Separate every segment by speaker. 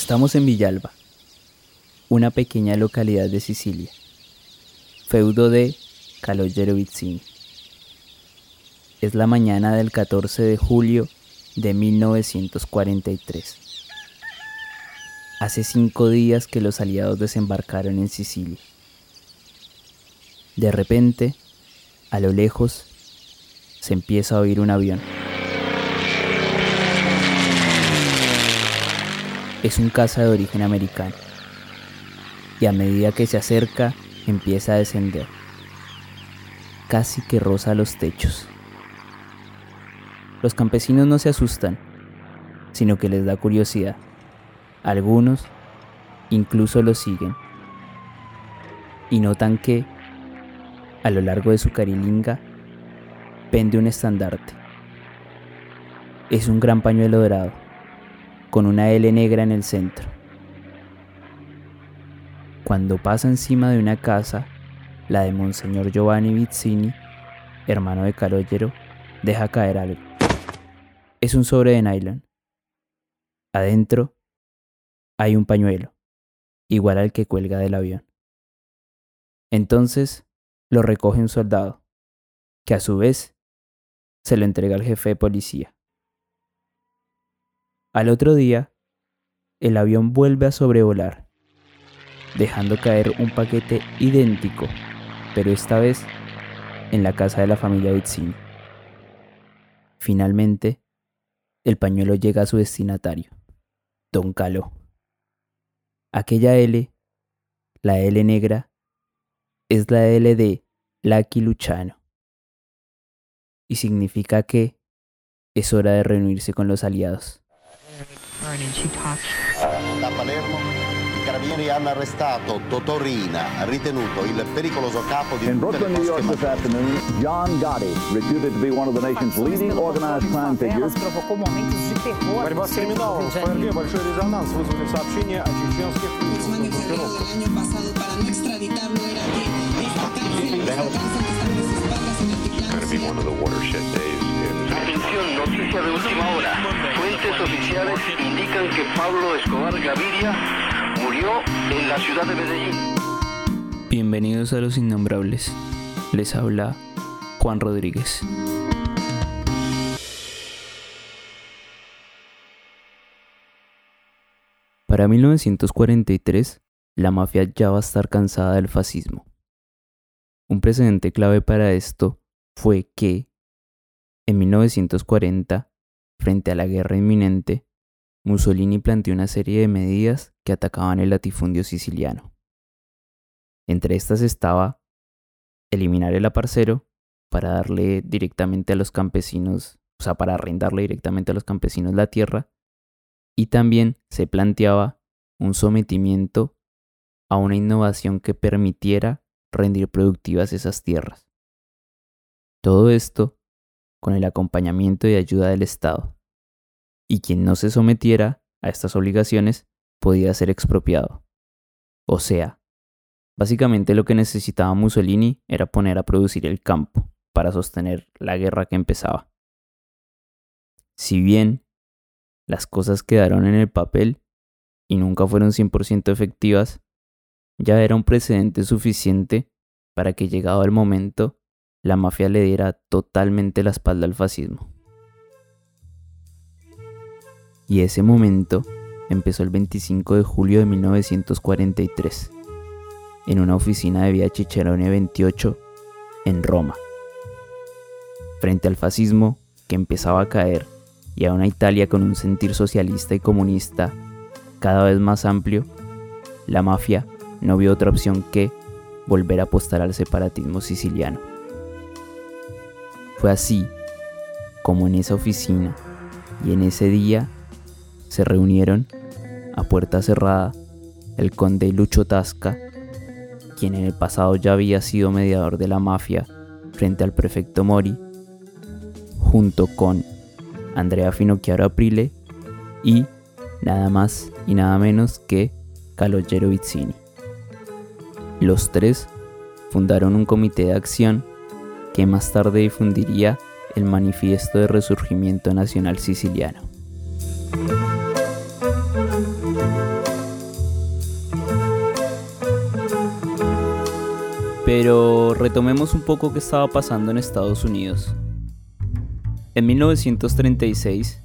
Speaker 1: Estamos en Villalba, una pequeña localidad de Sicilia, feudo de Calogero Vizzini. Es la mañana del 14 de julio de 1943. Hace cinco días que los aliados desembarcaron en Sicilia. De repente, a lo lejos, se empieza a oír un avión. Es un caza de origen americano y a medida que se acerca empieza a descender. Casi que roza los techos. Los campesinos no se asustan, sino que les da curiosidad. Algunos incluso lo siguen y notan que, a lo largo de su carilinga, pende un estandarte. Es un gran pañuelo dorado, con una L negra en el centro. Cuando pasa encima de una casa, la de Monseñor Giovanni Vizzini, hermano de Calogero, deja caer algo. Es un sobre de nylon. Adentro hay un pañuelo, igual al que cuelga del avión. Entonces lo recoge un soldado, que a su vez se lo entrega al jefe de policía. Al otro día, el avión vuelve a sobrevolar, dejando caer un paquete idéntico, pero esta vez en la casa de la familia Vizzini. Finalmente, el pañuelo llega a su destinatario, Don Caló. Aquella L, la L negra, es la L de Lucky Luchano. Y significa que es hora de reunirse con los aliados.
Speaker 2: Da Palermo i carabinieri hanno arrestato Totorina, ritenuto il pericoloso capo di
Speaker 3: In
Speaker 2: tutte le
Speaker 3: Brooklyn, New York
Speaker 2: cosche
Speaker 3: this afternoon, John Gotti, reputed to be one of the nation's leading organized crime figures.
Speaker 4: provocou momentos de terror.
Speaker 5: Борьба с криминалом. В ФРГ большой резонанс вызвали сообщения о чеченских
Speaker 6: Volkswagen Ferrero el año pasado para no
Speaker 7: Noticia de última hora. Fuentes oficiales indican que Pablo Escobar Gaviria murió en la ciudad de Medellín.
Speaker 1: Bienvenidos a Los Innombrables. Les habla Juan Rodríguez. Para 1943, la mafia ya va a estar cansada del fascismo. Un precedente clave para esto fue que, en 1940, frente a la guerra inminente, Mussolini planteó una serie de medidas que atacaban el latifundio siciliano. Entre estas estaba eliminar el aparcero para darle directamente a los campesinos, o sea, para arrendarle directamente a los campesinos la tierra, y también se planteaba un sometimiento a una innovación que permitiera rendir productivas esas tierras. Todo esto con el acompañamiento y ayuda del Estado. Y quien no se sometiera a estas obligaciones podía ser expropiado. O sea, básicamente lo que necesitaba Mussolini era poner a producir el campo para sostener la guerra que empezaba. Si bien las cosas quedaron en el papel y nunca fueron 100% efectivas, ya era un precedente suficiente para que llegado el momento la mafia le diera totalmente la espalda al fascismo. Y ese momento empezó el 25 de julio de 1943, en una oficina de Vía Cicerone 28, en Roma. Frente al fascismo que empezaba a caer y a una Italia con un sentir socialista y comunista cada vez más amplio, la mafia no vio otra opción que volver a apostar al separatismo siciliano. Fue así como en esa oficina y en ese día se reunieron a puerta cerrada el conde Lucho Tasca, quien en el pasado ya había sido mediador de la mafia frente al prefecto Mori, junto con Andrea Finocchiaro Aprile y nada más y nada menos que Calogero Vizzini. Los tres fundaron un comité de acción que más tarde difundiría el Manifiesto de Resurgimiento Nacional Siciliano. Pero retomemos un poco qué estaba pasando en Estados Unidos. En 1936,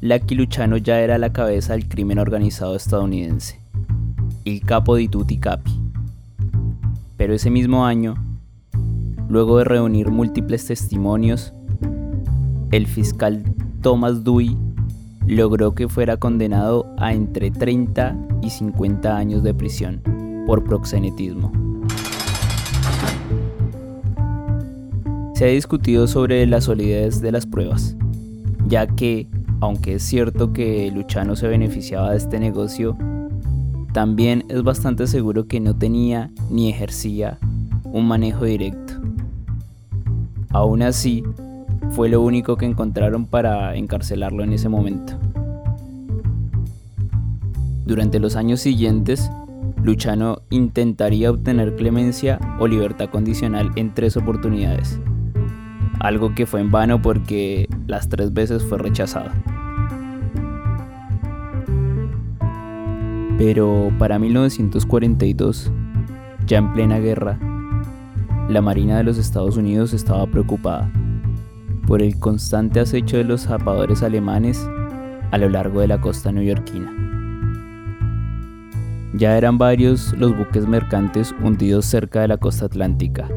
Speaker 1: Lucky Luchano ya era la cabeza del crimen organizado estadounidense, el capo di Tutti Capi. Pero ese mismo año, luego de reunir múltiples testimonios, el fiscal Thomas Dewey logró que fuera condenado a entre 30 y 50 años de prisión por proxenetismo. Se ha discutido sobre la solidez de las pruebas, ya que, aunque es cierto que Luchano se beneficiaba de este negocio, también es bastante seguro que no tenía ni ejercía un manejo directo. Aún así, fue lo único que encontraron para encarcelarlo en ese momento. Durante los años siguientes, Luchano intentaría obtener clemencia o libertad condicional en tres oportunidades, algo que fue en vano porque las tres veces fue rechazado. Pero para 1942, ya en plena guerra, la Marina de los Estados Unidos estaba preocupada por el constante acecho de los zapadores alemanes a lo largo de la costa neoyorquina. Ya eran varios los buques mercantes hundidos cerca de la costa atlántica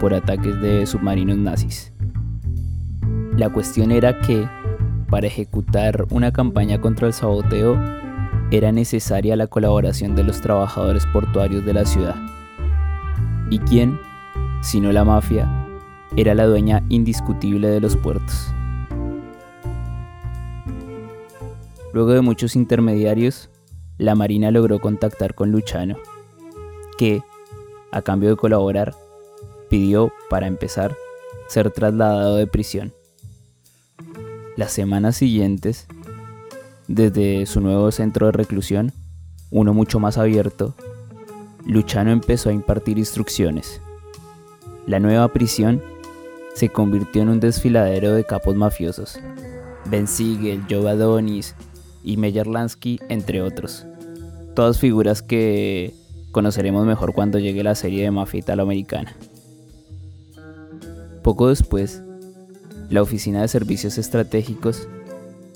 Speaker 1: por ataques de submarinos nazis. La cuestión era que, para ejecutar una campaña contra el saboteo, era necesaria la colaboración de los trabajadores portuarios de la ciudad. ¿Y quién, sino la mafia, era la dueña indiscutible de los puertos. Luego de muchos intermediarios, la Marina logró contactar con Luchano, que, a cambio de colaborar, pidió, para empezar, ser trasladado de prisión. Las semanas siguientes, desde su nuevo centro de reclusión, uno mucho más abierto, Luchano empezó a impartir instrucciones. La nueva prisión se convirtió en un desfiladero de capos mafiosos. Ben Siegel, Joe Adonis y Meyer Lansky, entre otros. Todas figuras que conoceremos mejor cuando llegue la serie de mafia italoamericana. Poco después, la Oficina de Servicios Estratégicos,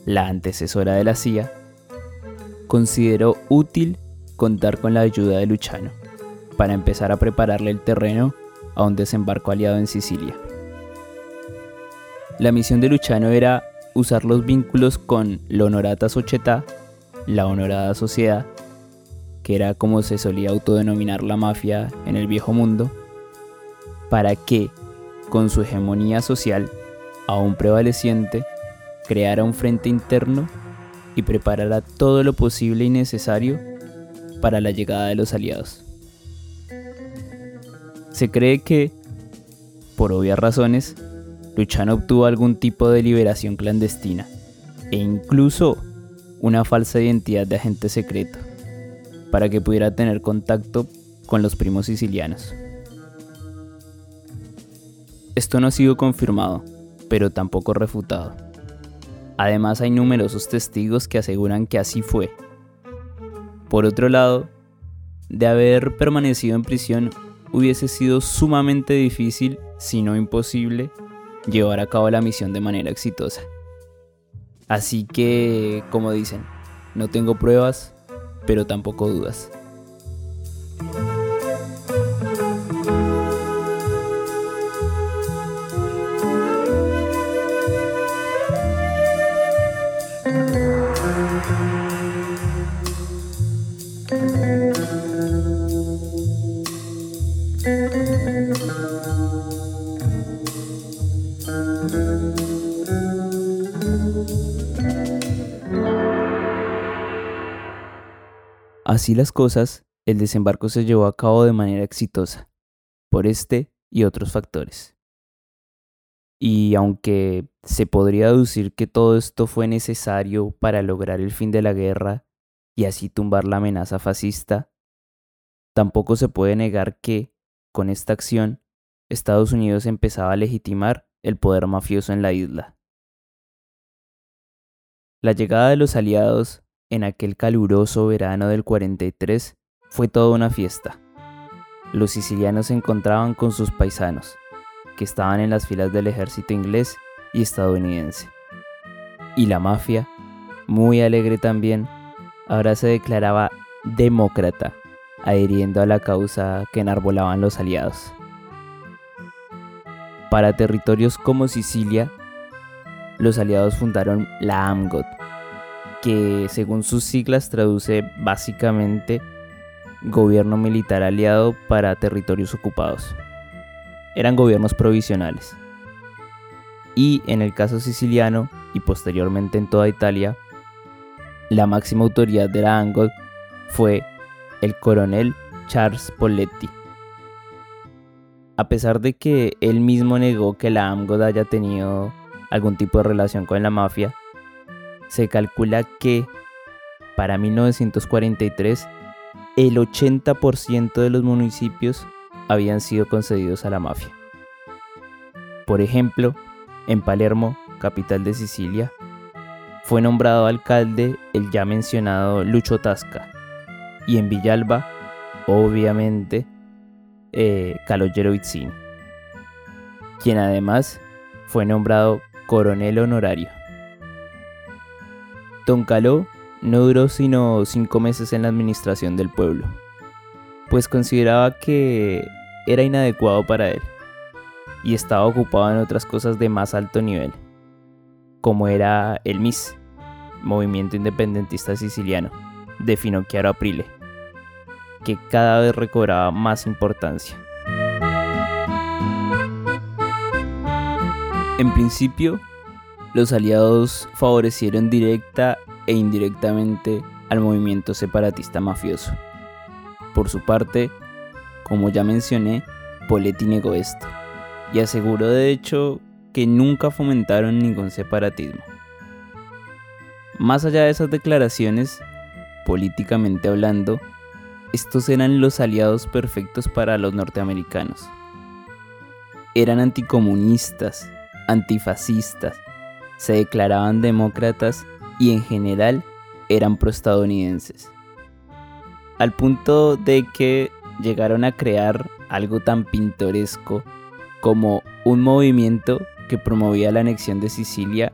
Speaker 1: la antecesora de la CIA, consideró útil contar con la ayuda de Luchano para empezar a prepararle el terreno a un desembarco aliado en Sicilia. La misión de Luchano era usar los vínculos con la Honorata Società, la Honorada Sociedad, que era como se solía autodenominar la mafia en el viejo mundo, para que, con su hegemonía social aún prevaleciente, creara un frente interno y preparara todo lo posible y necesario para la llegada de los aliados. Se cree que, por obvias razones, Luchano obtuvo algún tipo de liberación clandestina e incluso una falsa identidad de agente secreto para que pudiera tener contacto con los primos sicilianos. Esto no ha sido confirmado, pero tampoco refutado. Además hay numerosos testigos que aseguran que así fue. Por otro lado, de haber permanecido en prisión hubiese sido sumamente difícil, si no imposible, llevar a cabo la misión de manera exitosa. Así que, como dicen, no tengo pruebas, pero tampoco dudas. Así las cosas, el desembarco se llevó a cabo de manera exitosa, por este y otros factores. Y aunque se podría deducir que todo esto fue necesario para lograr el fin de la guerra y así tumbar la amenaza fascista, tampoco se puede negar que, con esta acción, Estados Unidos empezaba a legitimar el poder mafioso en la isla. La llegada de los aliados en aquel caluroso verano del 43 fue toda una fiesta. los sicilianos se encontraban con sus paisanos, que estaban en las filas del ejército inglés y estadounidense. Y la mafia, muy alegre también, ahora se declaraba demócrata, adhiriendo a la causa que enarbolaban los aliados. Para territorios como Sicilia, los aliados fundaron la AMGOT, que según sus siglas traduce básicamente Gobierno Militar Aliado para Territorios Ocupados. Eran gobiernos provisionales. Y en el caso siciliano, y posteriormente en toda Italia, la máxima autoridad de la AMGOT fue el coronel Charles Poletti. A pesar de que él mismo negó que la AMGOT haya tenido algún tipo de relación con la mafia, se calcula que para 1943 el 80% de los municipios habían sido concedidos a la mafia. Por ejemplo, en Palermo, capital de Sicilia, fue nombrado alcalde el ya mencionado Lucho Tasca, y en Villalba, obviamente, eh, Calogero Itzin, quien además fue nombrado coronel honorario. Don Caló no duró sino cinco meses en la administración del pueblo, pues consideraba que era inadecuado para él y estaba ocupado en otras cosas de más alto nivel, como era el MIS, Movimiento Independentista Siciliano, de Finocchiaro Aprile, que cada vez recobraba más importancia. En principio, los aliados favorecieron directa e indirectamente al movimiento separatista mafioso. Por su parte, como ya mencioné, Poletti negó esto y aseguró de hecho que nunca fomentaron ningún separatismo. Más allá de esas declaraciones, políticamente hablando, estos eran los aliados perfectos para los norteamericanos. Eran anticomunistas, antifascistas, se declaraban demócratas y en general eran proestadounidenses. Al punto de que llegaron a crear algo tan pintoresco como un movimiento que promovía la anexión de Sicilia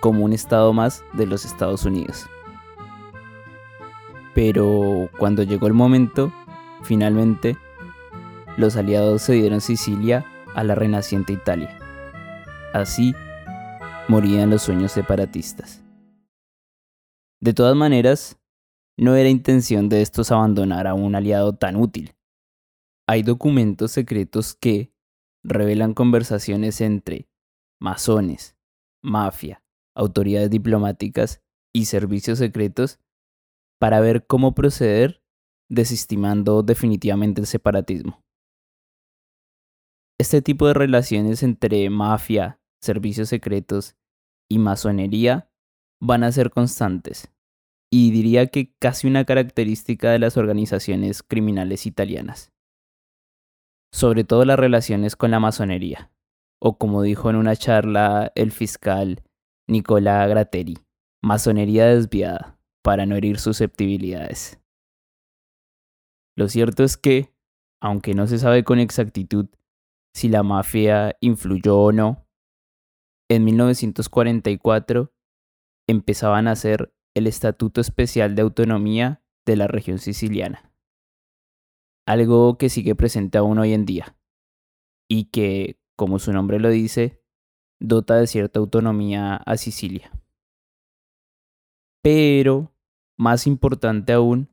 Speaker 1: como un estado más de los Estados Unidos. Pero cuando llegó el momento, finalmente, los aliados cedieron Sicilia a la renaciente Italia. Así morían los sueños separatistas. De todas maneras, no era intención de estos abandonar a un aliado tan útil. Hay documentos secretos que revelan conversaciones entre masones, mafia, autoridades diplomáticas y servicios secretos para ver cómo proceder desestimando definitivamente el separatismo. Este tipo de relaciones entre mafia, servicios secretos y masonería van a ser constantes, y diría que casi una característica de las organizaciones criminales italianas. Sobre todo las relaciones con la masonería, o como dijo en una charla el fiscal Nicola Gratteri, masonería desviada para no herir susceptibilidades. Lo cierto es que, aunque no se sabe con exactitud si la mafia influyó o no, en 1944 empezaban a hacer el Estatuto Especial de Autonomía de la región siciliana. Algo que sigue presente aún hoy en día y que, como su nombre lo dice, dota de cierta autonomía a Sicilia. Pero, más importante aún,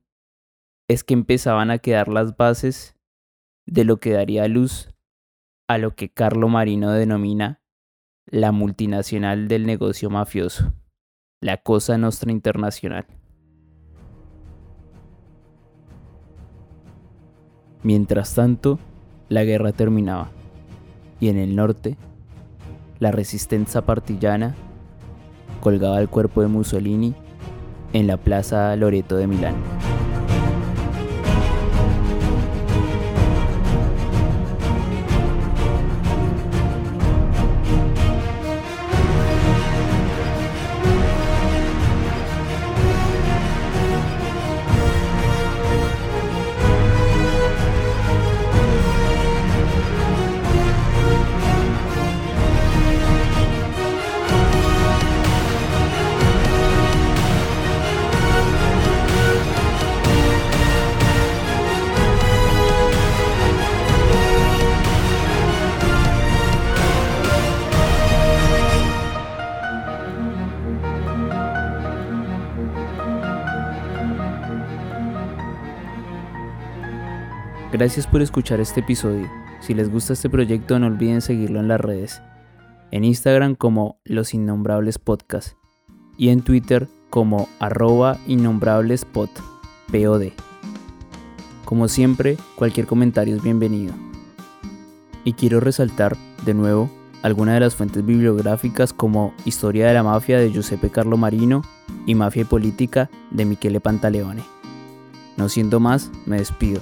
Speaker 1: es que empezaban a quedar las bases de lo que daría luz a lo que Carlo Marino denomina la multinacional del negocio mafioso, la Cosa Nostra Internacional. Mientras tanto, la guerra terminaba, y en el norte, la resistencia partillana colgaba el cuerpo de Mussolini en la Plaza Loreto de Milán. Gracias por escuchar este episodio. Si les gusta este proyecto no olviden seguirlo en las redes. En Instagram como Los Innombrables Podcast y en Twitter como arroba innombrablespod. POD. Como siempre, cualquier comentario es bienvenido. Y quiero resaltar, de nuevo, algunas de las fuentes bibliográficas como Historia de la Mafia de Giuseppe Carlo Marino y Mafia y Política de Michele Pantaleone. No siendo más, me despido.